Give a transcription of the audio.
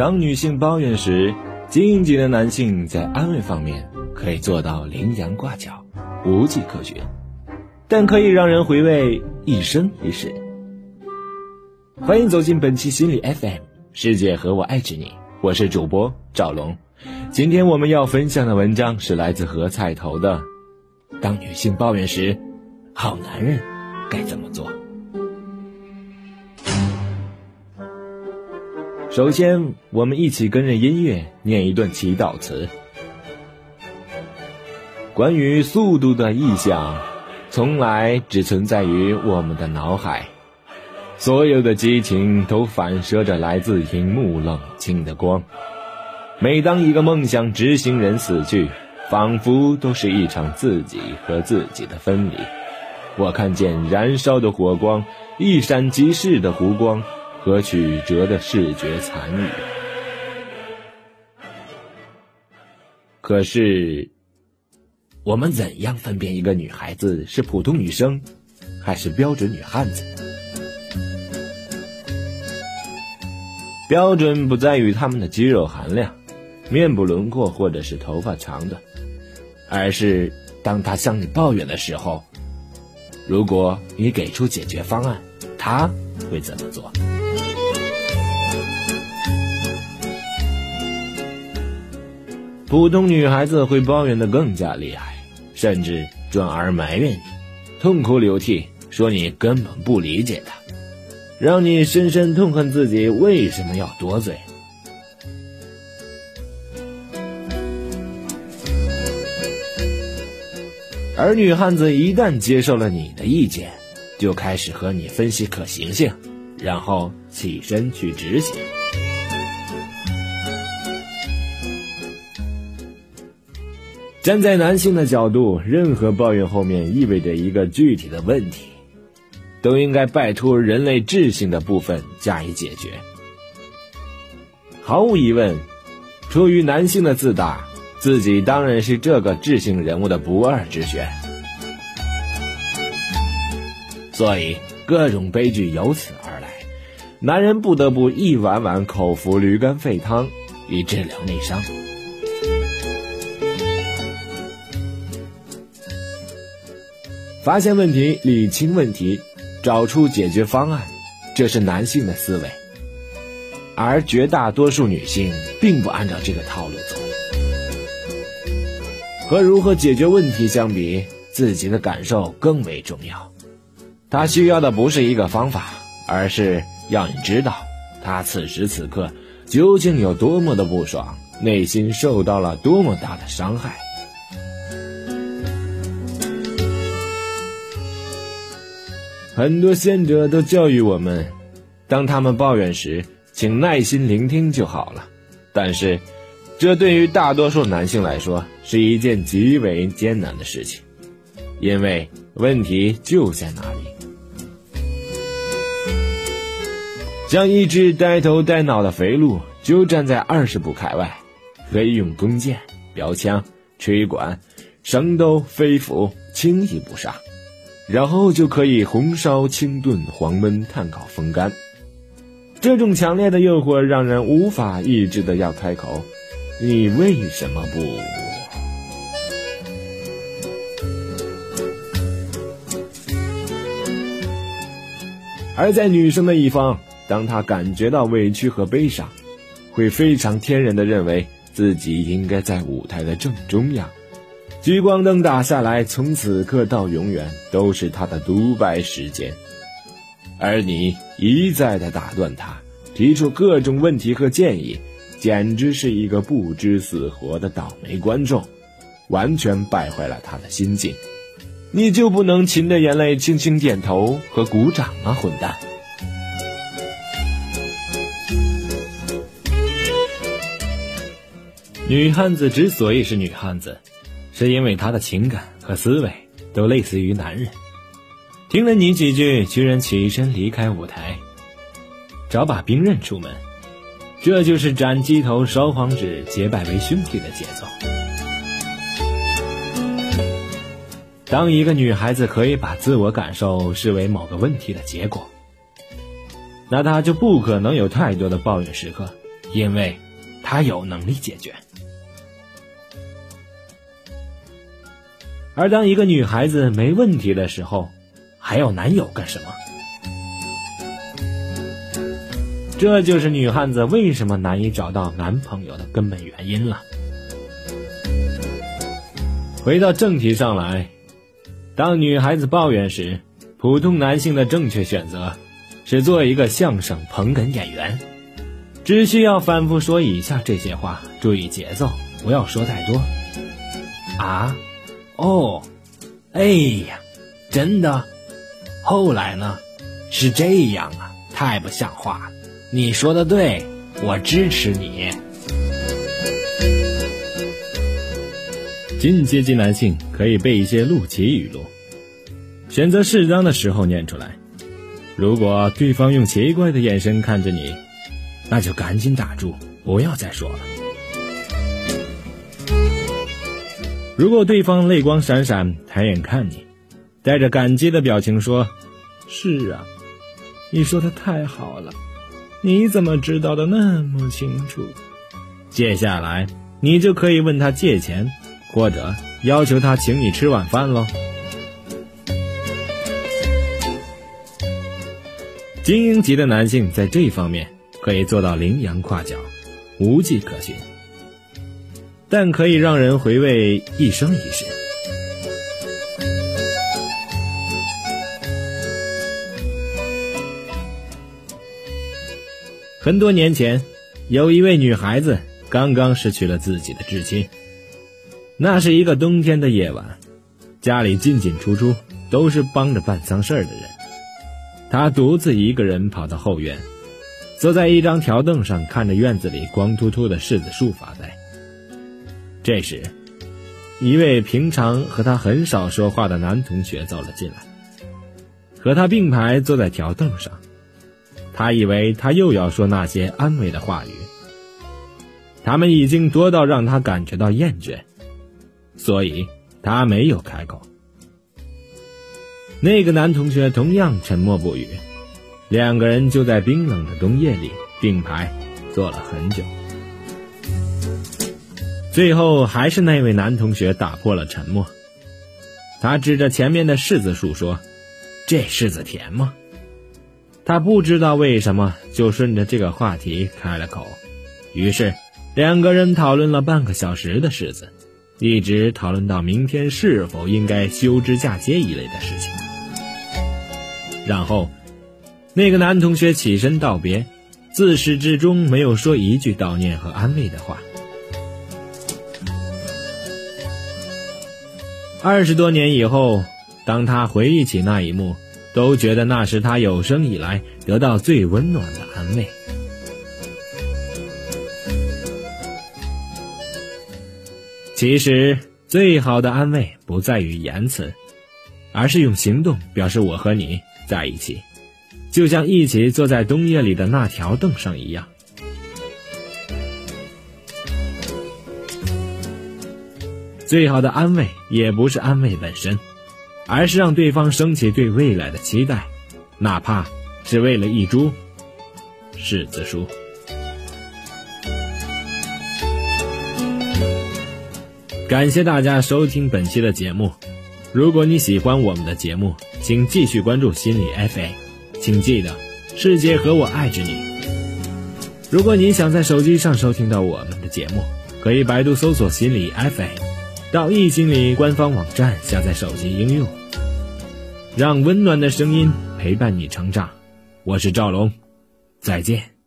当女性抱怨时，积极的男性在安慰方面可以做到羚羊挂角，无迹可寻，但可以让人回味一生一世。欢迎走进本期心理 FM，世界和我爱着你，我是主播赵龙。今天我们要分享的文章是来自何菜头的：当女性抱怨时，好男人该怎么做？首先，我们一起跟着音乐念一段祈祷词。关于速度的意象，从来只存在于我们的脑海。所有的激情都反射着来自荧幕冷清的光。每当一个梦想执行人死去，仿佛都是一场自己和自己的分离。我看见燃烧的火光，一闪即逝的湖光。和曲折的视觉残余。可是，我们怎样分辨一个女孩子是普通女生，还是标准女汉子？标准不在于她们的肌肉含量、面部轮廓或者是头发长短，而是当她向你抱怨的时候，如果你给出解决方案，她会怎么做？普通女孩子会抱怨的更加厉害，甚至转而埋怨你，痛哭流涕，说你根本不理解她，让你深深痛恨自己为什么要多嘴。而女汉子一旦接受了你的意见，就开始和你分析可行性，然后起身去执行。站在男性的角度，任何抱怨后面意味着一个具体的问题，都应该拜托人类智性的部分加以解决。毫无疑问，出于男性的自大，自己当然是这个智性人物的不二之选，所以各种悲剧由此而来，男人不得不一碗碗口服驴肝肺汤以治疗内伤。发现问题，理清问题，找出解决方案，这是男性的思维，而绝大多数女性并不按照这个套路走。和如何解决问题相比，自己的感受更为重要。他需要的不是一个方法，而是要你知道他此时此刻究竟有多么的不爽，内心受到了多么大的伤害。很多先者都教育我们，当他们抱怨时，请耐心聆听就好了。但是，这对于大多数男性来说是一件极为艰难的事情，因为问题就在那里。将一只呆头呆脑的肥鹿就站在二十步开外，可以用弓箭、标枪、吹管、绳兜、飞斧轻易不杀。然后就可以红烧、清炖、黄焖、炭烤、风干。这种强烈的诱惑让人无法抑制的要开口：“你为什么不？”而在女生的一方，当她感觉到委屈和悲伤，会非常天然的认为自己应该在舞台的正中央。聚光灯打下来，从此刻到永远都是他的独白时间，而你一再的打断他，提出各种问题和建议，简直是一个不知死活的倒霉观众，完全败坏了他的心境。你就不能噙着眼泪轻轻点头和鼓掌吗，混蛋！女汉子之所以是女汉子。是因为他的情感和思维都类似于男人。听了你几句，居然起身离开舞台，找把兵刃出门，这就是斩鸡头烧黄纸，结拜为兄弟的节奏。当一个女孩子可以把自我感受视为某个问题的结果，那她就不可能有太多的抱怨时刻，因为她有能力解决。而当一个女孩子没问题的时候，还要男友干什么？这就是女汉子为什么难以找到男朋友的根本原因了。回到正题上来，当女孩子抱怨时，普通男性的正确选择是做一个相声捧哏演员，只需要反复说以下这些话，注意节奏，不要说太多。啊，哦，哎呀，真的？后来呢？是这样啊，太不像话了。你说的对，我支持你。进阶级男性可以背一些陆琪语录，选择适当的时候念出来。如果对方用奇怪的眼神看着你，那就赶紧打住，不要再说了。如果对方泪光闪闪，抬眼看你，带着感激的表情说：“是啊，你说的太好了，你怎么知道的那么清楚？”接下来，你就可以问他借钱。或者要求他请你吃晚饭喽。精英级的男性在这方面可以做到羚羊跨角，无迹可寻，但可以让人回味一生一世。很多年前，有一位女孩子刚刚失去了自己的至亲。那是一个冬天的夜晚，家里进进出出都是帮着办丧事儿的人。她独自一个人跑到后院，坐在一张条凳上，看着院子里光秃秃的柿子树发呆。这时，一位平常和他很少说话的男同学走了进来，和他并排坐在条凳上。他以为他又要说那些安慰的话语，他们已经多到让他感觉到厌倦。所以他没有开口。那个男同学同样沉默不语，两个人就在冰冷的冬夜里并排坐了很久。最后还是那位男同学打破了沉默，他指着前面的柿子树说：“这柿子甜吗？”他不知道为什么就顺着这个话题开了口，于是两个人讨论了半个小时的柿子。一直讨论到明天是否应该休枝嫁接一类的事情，然后，那个男同学起身道别，自始至终没有说一句悼念和安慰的话。二十多年以后，当他回忆起那一幕，都觉得那是他有生以来得到最温暖的安慰。其实，最好的安慰不在于言辞，而是用行动表示我和你在一起，就像一起坐在冬夜里的那条凳上一样。最好的安慰也不是安慰本身，而是让对方升起对未来的期待，哪怕是为了一株柿子树。感谢大家收听本期的节目。如果你喜欢我们的节目，请继续关注心理 FA。请记得，世界和我爱着你。如果你想在手机上收听到我们的节目，可以百度搜索心理 FA 到易心理官方网站下载手机应用，让温暖的声音陪伴你成长。我是赵龙，再见。